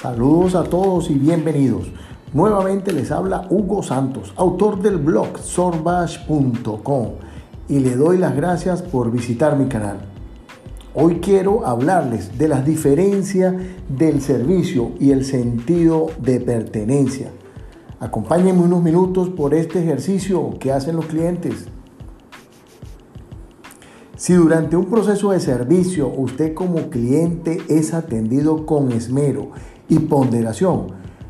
Saludos a todos y bienvenidos. Nuevamente les habla Hugo Santos, autor del blog sorbash.com y le doy las gracias por visitar mi canal. Hoy quiero hablarles de las diferencias del servicio y el sentido de pertenencia. Acompáñenme unos minutos por este ejercicio que hacen los clientes. Si durante un proceso de servicio usted como cliente es atendido con esmero y ponderación,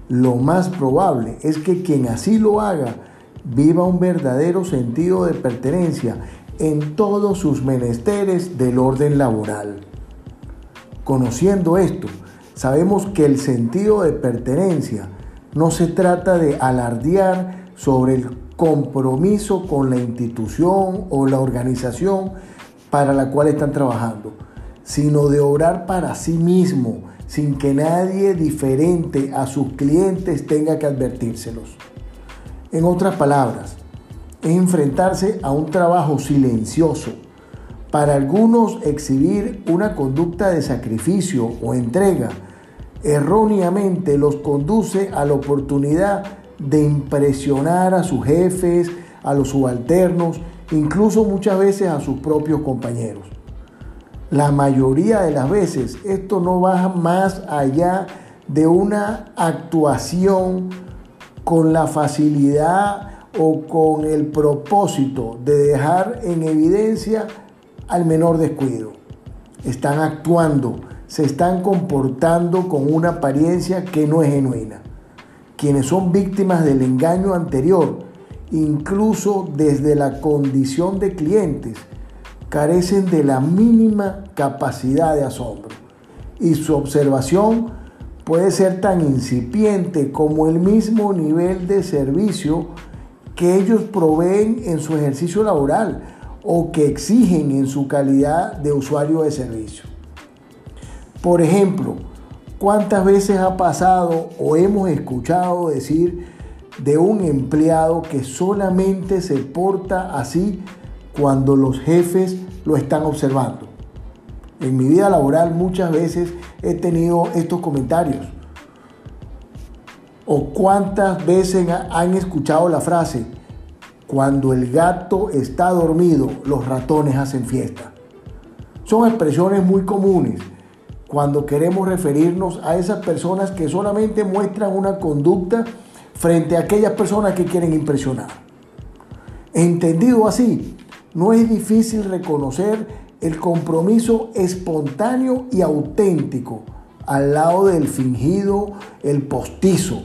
lo más probable es que quien así lo haga viva un verdadero sentido de pertenencia en todos sus menesteres del orden laboral. Conociendo esto, sabemos que el sentido de pertenencia no se trata de alardear sobre el compromiso con la institución o la organización para la cual están trabajando, sino de obrar para sí mismo, sin que nadie diferente a sus clientes tenga que advertírselos. En otras palabras, enfrentarse a un trabajo silencioso. Para algunos exhibir una conducta de sacrificio o entrega erróneamente los conduce a la oportunidad de impresionar a sus jefes, a los subalternos incluso muchas veces a sus propios compañeros. La mayoría de las veces esto no va más allá de una actuación con la facilidad o con el propósito de dejar en evidencia al menor descuido. Están actuando, se están comportando con una apariencia que no es genuina. Quienes son víctimas del engaño anterior incluso desde la condición de clientes, carecen de la mínima capacidad de asombro y su observación puede ser tan incipiente como el mismo nivel de servicio que ellos proveen en su ejercicio laboral o que exigen en su calidad de usuario de servicio. Por ejemplo, ¿cuántas veces ha pasado o hemos escuchado decir de un empleado que solamente se porta así cuando los jefes lo están observando. En mi vida laboral muchas veces he tenido estos comentarios. ¿O cuántas veces han escuchado la frase, cuando el gato está dormido, los ratones hacen fiesta? Son expresiones muy comunes cuando queremos referirnos a esas personas que solamente muestran una conducta frente a aquellas personas que quieren impresionar. Entendido así, no es difícil reconocer el compromiso espontáneo y auténtico al lado del fingido, el postizo,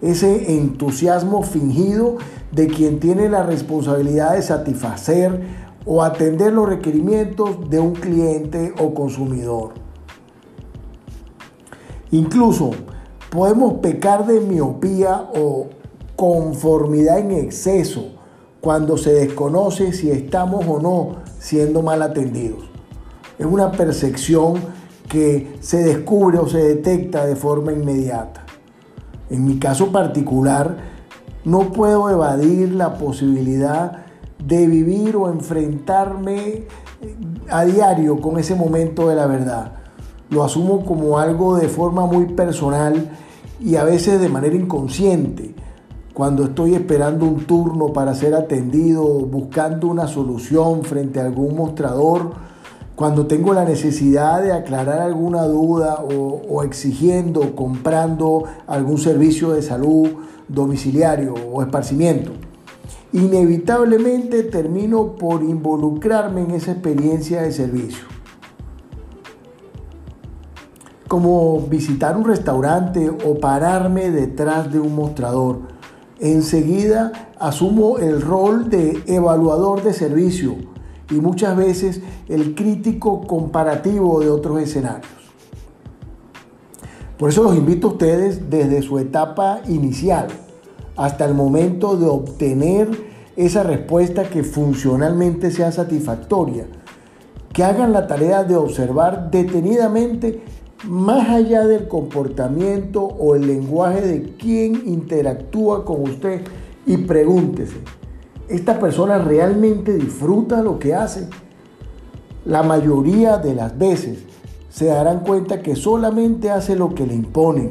ese entusiasmo fingido de quien tiene la responsabilidad de satisfacer o atender los requerimientos de un cliente o consumidor. Incluso Podemos pecar de miopía o conformidad en exceso cuando se desconoce si estamos o no siendo mal atendidos. Es una percepción que se descubre o se detecta de forma inmediata. En mi caso particular, no puedo evadir la posibilidad de vivir o enfrentarme a diario con ese momento de la verdad lo asumo como algo de forma muy personal y a veces de manera inconsciente. Cuando estoy esperando un turno para ser atendido, buscando una solución frente a algún mostrador, cuando tengo la necesidad de aclarar alguna duda o, exigiendo, comprando algún servicio de salud domiciliario o esparcimiento. Inevitablemente termino por involucrarme en esa experiencia de servicio como visitar un restaurante o pararme detrás de un mostrador. Enseguida asumo el rol de evaluador de servicio y muchas veces el crítico comparativo de otros escenarios. Por eso los invito a ustedes desde su etapa inicial hasta el momento de obtener esa respuesta que funcionalmente sea satisfactoria, que hagan la tarea de observar detenidamente más allá del comportamiento o el lenguaje de quien interactúa con usted y pregúntese, ¿esta persona realmente disfruta lo que hace? La mayoría de las veces se darán cuenta que solamente hace lo que le imponen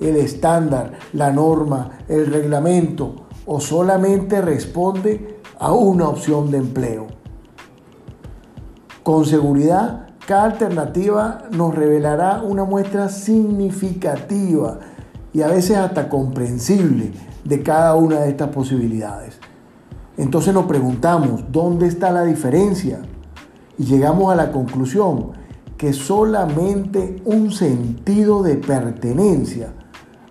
el estándar, la norma, el reglamento o solamente responde a una opción de empleo. Con seguridad, cada alternativa nos revelará una muestra significativa y a veces hasta comprensible de cada una de estas posibilidades. Entonces nos preguntamos, ¿dónde está la diferencia? Y llegamos a la conclusión que solamente un sentido de pertenencia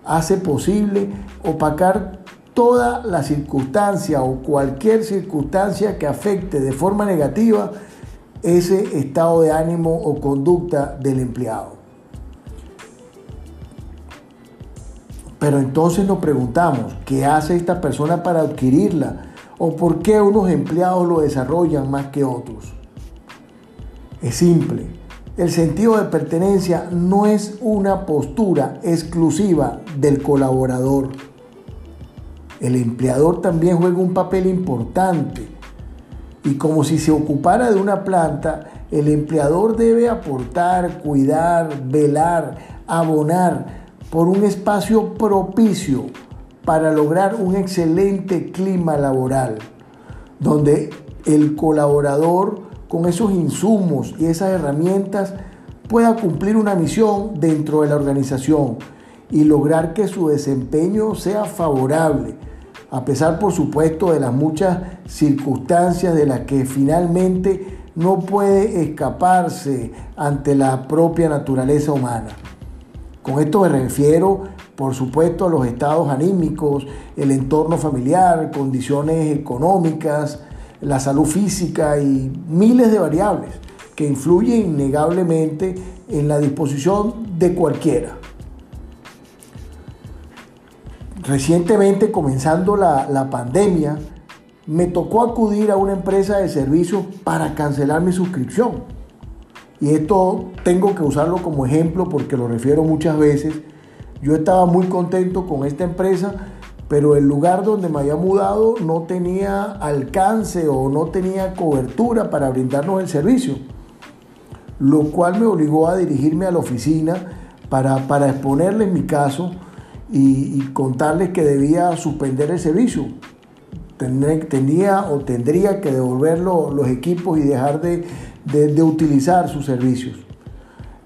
hace posible opacar toda la circunstancia o cualquier circunstancia que afecte de forma negativa ese estado de ánimo o conducta del empleado. Pero entonces nos preguntamos, ¿qué hace esta persona para adquirirla? ¿O por qué unos empleados lo desarrollan más que otros? Es simple el sentido de pertenencia no es una postura exclusiva del colaborador. El empleador también juega un papel importante. Y como si se ocupara de una planta, el empleador debe aportar, cuidar, velar, abonar por un espacio propicio para lograr un excelente clima laboral, donde el colaborador con esos insumos y esas herramientas pueda cumplir una misión dentro de la organización y lograr que su desempeño sea favorable, a pesar por supuesto de las muchas circunstancias de las que finalmente no puede escaparse ante la propia naturaleza humana. Con esto me refiero, por supuesto, a los estados anímicos, el entorno familiar, condiciones económicas, la salud física y miles de variables que influyen innegablemente en la disposición de cualquiera. Recientemente, comenzando la, pandemia, me tocó acudir a una empresa de servicios para cancelar mi suscripción. Y esto tengo que usarlo como ejemplo porque lo refiero muchas veces. Yo estaba muy contento con esta empresa pero el lugar donde me había mudado no tenía alcance o no tenía cobertura para brindarnos el servicio, lo cual me obligó a dirigirme a la oficina para, para exponerles mi caso y, contarles que debía suspender el servicio. Tenía o tendría que devolver los equipos y dejar de, utilizar sus servicios.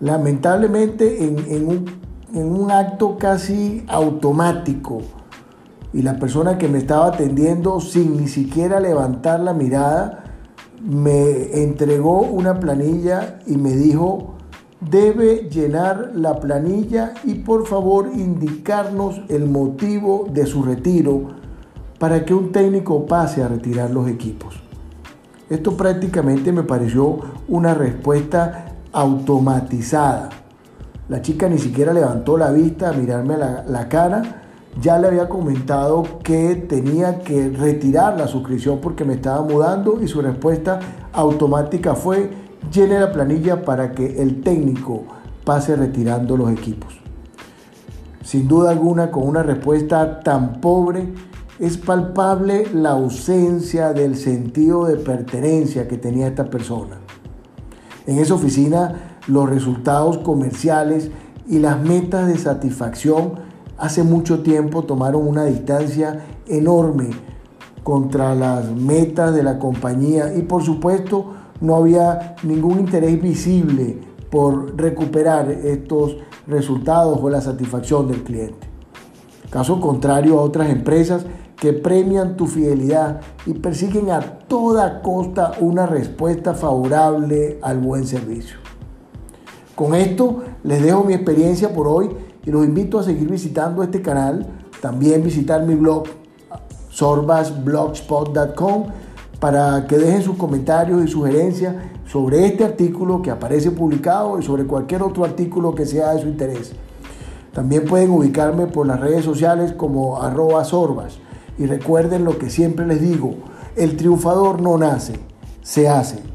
Lamentablemente en, un, en un acto casi automático, y la persona que me estaba atendiendo sin ni siquiera levantar la mirada me entregó una planilla y me dijo, debe llenar la planilla y por favor indicarnos el motivo de su retiro para que un técnico pase a retirar los equipos. Esto prácticamente me pareció una respuesta automatizada. La chica ni siquiera levantó la vista a mirarme la, la cara ya le había comentado que tenía que retirar la suscripción porque me estaba mudando y su respuesta automática fue llene la planilla para que el técnico pase retirando los equipos. Sin duda alguna, con una respuesta tan pobre, es palpable la ausencia del sentido de pertenencia que tenía esta persona. En esa oficina, los resultados comerciales y las metas de satisfacción hace mucho tiempo tomaron una distancia enorme contra las metas de la compañía y por supuesto no había ningún interés visible por recuperar estos resultados o la satisfacción del cliente. Caso contrario a otras empresas que premian tu fidelidad y persiguen a toda costa una respuesta favorable al buen servicio. Con esto les dejo mi experiencia por hoy y los invito a seguir visitando este canal, también visitar mi blog sorbasblogspot.com para que dejen sus comentarios y sugerencias sobre este artículo que aparece publicado y sobre cualquier otro artículo que sea de su interés. También pueden ubicarme por las redes sociales como arroba sorbas. Y recuerden lo que siempre les digo, el triunfador no nace, se hace.